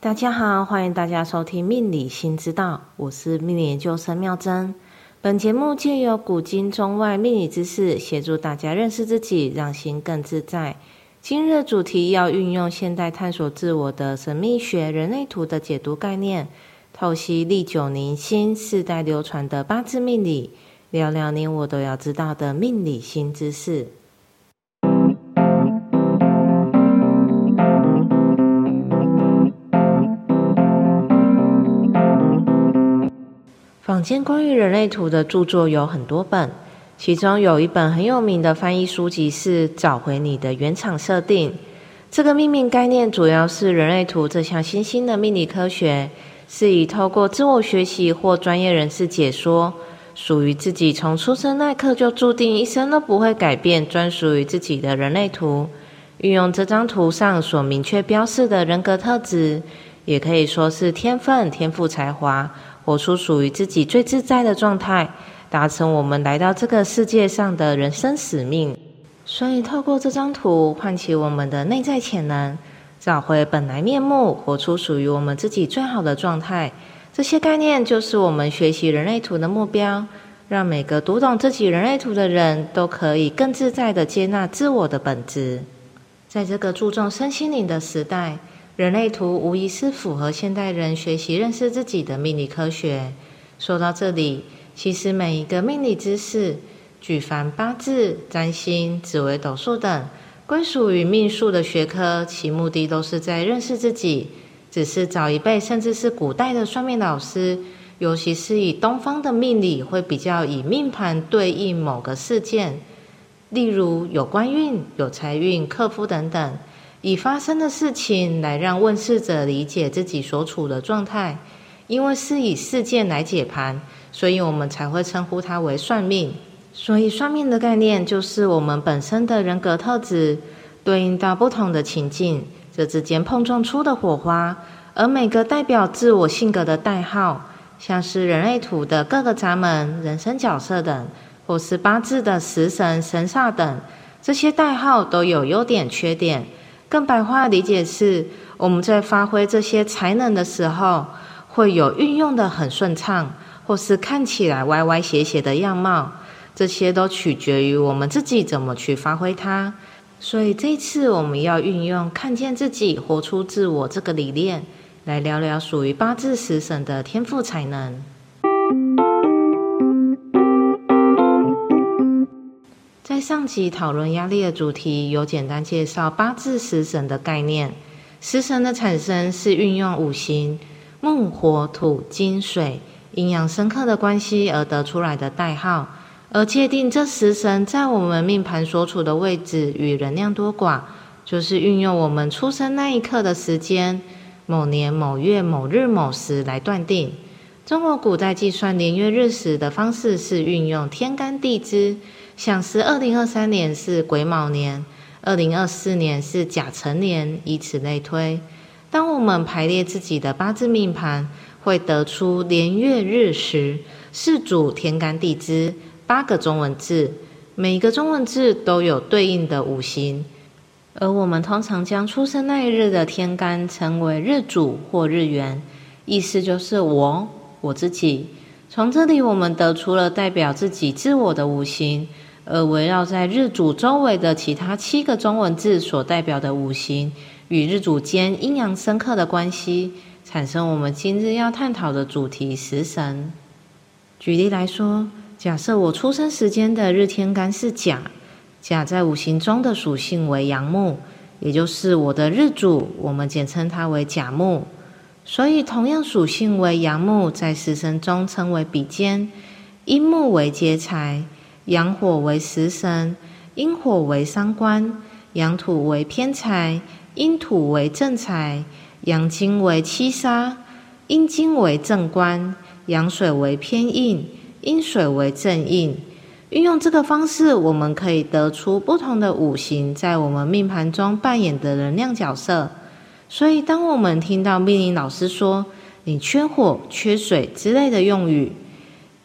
大家好，欢迎大家收听命理新知道，我是命理研究生妙珍。本节目借由古今中外命理知识，协助大家认识自己，让心更自在。今日主题要运用现代探索自我的神秘学人类图的解读概念，透析历久弥新、世代流传的八字命理，聊聊你我都要知道的命理新知识。坊间关于人类图的著作有很多本，其中有一本很有名的翻译书籍是《找回你的原厂设定》。这个命名概念主要是人类图这项新兴的命理科学，是以透过自我学习或专业人士解说，属于自己从出生那刻就注定一生都不会改变，专属于自己的人类图。运用这张图上所明确标示的人格特质，也可以说是天分、天赋、才华。活出属于自己最自在的状态，达成我们来到这个世界上的人生使命。所以，透过这张图，唤起我们的内在潜能，找回本来面目，活出属于我们自己最好的状态。这些概念就是我们学习人类图的目标，让每个读懂自己人类图的人都可以更自在的接纳自我的本质。在这个注重身心灵的时代。人类图无疑是符合现代人学习认识自己的命理科学。说到这里，其实每一个命理知识，举凡八字、占星、紫微斗数等，归属于命数的学科，其目的都是在认识自己。只是早一辈甚至是古代的算命老师，尤其是以东方的命理，会比较以命盘对应某个事件，例如有官运、有财运、克夫等等。以发生的事情来让问世者理解自己所处的状态，因为是以事件来解盘，所以我们才会称呼它为算命。所以算命的概念就是我们本身的人格特质对应到不同的情境，这之间碰撞出的火花，而每个代表自我性格的代号，像是人类图的各个闸门、人生角色等，或是八字的食神、神煞等，这些代号都有优点、缺点。更白话理解是，我们在发挥这些才能的时候，会有运用的很顺畅，或是看起来歪歪斜斜的样貌，这些都取决于我们自己怎么去发挥它。所以这一次我们要运用看见自己、活出自我这个理念，来聊聊属于八字食神的天赋才能。在上集讨论压力的主题，有简单介绍八字食神的概念。食神的产生是运用五行木、火、土、金、水阴阳深刻的关系而得出来的代号，而界定这食神在我们命盘所处的位置与能量多寡，就是运用我们出生那一刻的时间，某年某月某日某时来断定。中国古代计算年月日时的方式是运用天干地支。像是二零二三年是癸卯年，二零二四年是甲辰年，以此类推。当我们排列自己的八字命盘，会得出年月日时四组天干地支八个中文字，每一个中文字都有对应的五行。而我们通常将出生那一日的天干称为日主或日元，意思就是我我自己。从这里我们得出了代表自己自我的五行。而围绕在日主周围的其他七个中文字所代表的五行与日主间阴阳深刻的关系，产生我们今日要探讨的主题——食神。举例来说，假设我出生时间的日天干是甲，甲在五行中的属性为阳木，也就是我的日主，我们简称它为甲木。所以，同样属性为阳木，在食神中称为比肩，阴木为劫财。阳火为食神，阴火为伤官；阳土为偏财，阴土为正财；阳金为七杀，阴金为正官；阳水为偏印，阴水为正印。运用这个方式，我们可以得出不同的五行在我们命盘中扮演的能量角色。所以，当我们听到命理老师说“你缺火、缺水”之类的用语，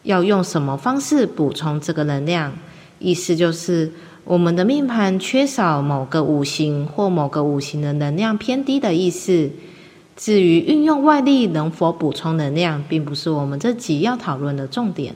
要用什么方式补充这个能量？意思就是我们的命盘缺少某个五行或某个五行的能量偏低的意思。至于运用外力能否补充能量，并不是我们这集要讨论的重点。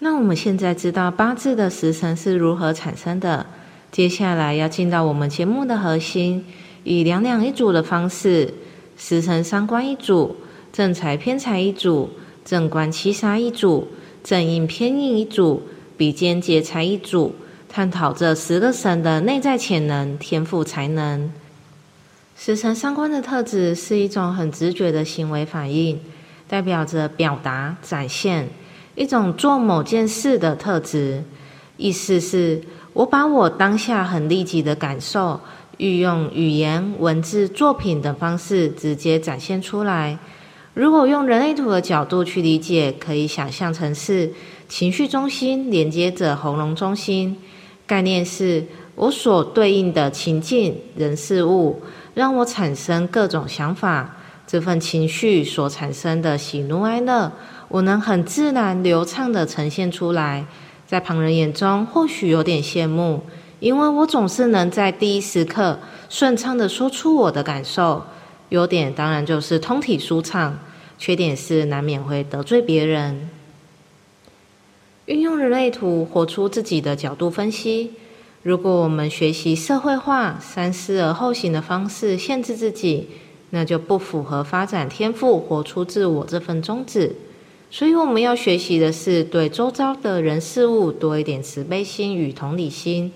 那我们现在知道八字的时辰是如何产生的，接下来要进到我们节目的核心，以两两一组的方式，时辰三观一组，正财偏财一组，正官七杀一组，正印偏印一组，比肩劫财一组。探讨这十个神的内在潜能、天赋、才能。时辰三观的特质是一种很直觉的行为反应，代表着表达、展现一种做某件事的特质。意思是我把我当下很立即的感受，运用语言、文字、作品等方式直接展现出来。如果用人类图的角度去理解，可以想象成是情绪中心连接着喉咙中心。概念是我所对应的情境、人、事物，让我产生各种想法。这份情绪所产生的喜怒哀乐，我能很自然流畅的呈现出来。在旁人眼中，或许有点羡慕，因为我总是能在第一时刻顺畅的说出我的感受。优点当然就是通体舒畅，缺点是难免会得罪别人。运用人类图，活出自己的角度分析。如果我们学习社会化、三思而后行的方式限制自己，那就不符合发展天赋、活出自我这份宗旨。所以，我们要学习的是对周遭的人事物多一点慈悲心与同理心。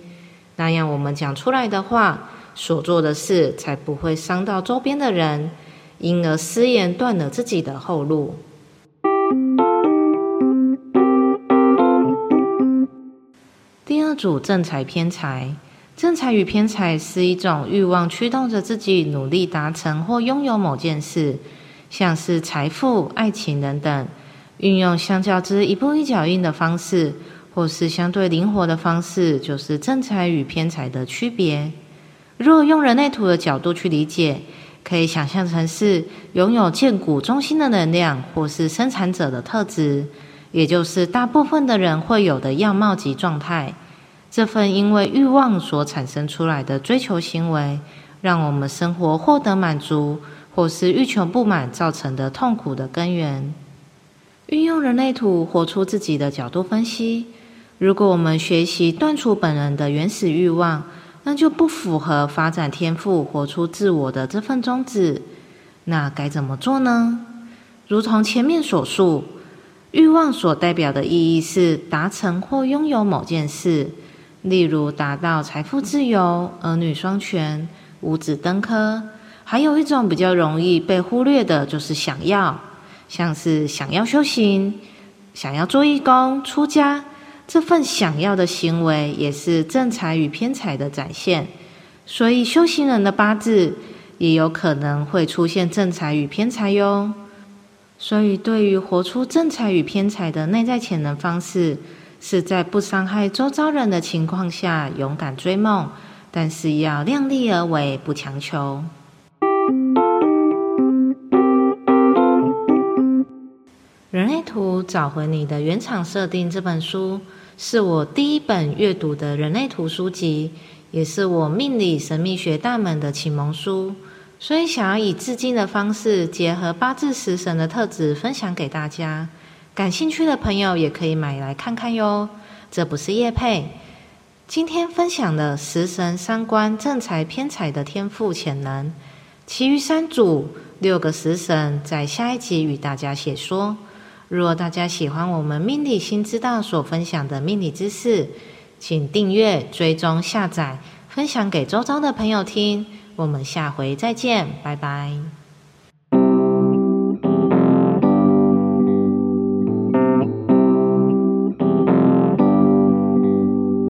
那样，我们讲出来的话、所做的事，才不会伤到周边的人，因而失言断了自己的后路。第二组正财偏财，正财与偏财是一种欲望驱动着自己努力达成或拥有某件事，像是财富、爱情等等。运用相较之一步一脚印的方式，或是相对灵活的方式，就是正财与偏财的区别。如果用人类图的角度去理解，可以想象成是拥有建股中心的能量，或是生产者的特质，也就是大部分的人会有的样貌及状态。这份因为欲望所产生出来的追求行为，让我们生活获得满足，或是欲求不满造成的痛苦的根源。运用人类图，活出自己的角度分析。如果我们学习断除本人的原始欲望，那就不符合发展天赋、活出自我的这份宗旨。那该怎么做呢？如同前面所述，欲望所代表的意义是达成或拥有某件事。例如达到财富自由、儿女双全、五子登科，还有一种比较容易被忽略的，就是想要，像是想要修行、想要做义工、出家，这份想要的行为也是正财与偏财的展现。所以修行人的八字也有可能会出现正财与偏财哟。所以对于活出正财与偏财的内在潜能方式。是在不伤害周遭人的情况下勇敢追梦，但是要量力而为，不强求。人类图找回你的原厂设定这本书，是我第一本阅读的人类图书籍，也是我命理神秘学大门的启蒙书，所以想要以致敬的方式，结合八字食神的特质，分享给大家。感兴趣的朋友也可以买来看看哟，这不是叶配。今天分享的食神三观正财偏财的天赋潜能，其余三组六个食神在下一集与大家解说。若大家喜欢我们命理新知道所分享的命理知识，请订阅、追踪、下载、分享给周遭的朋友听。我们下回再见，拜拜。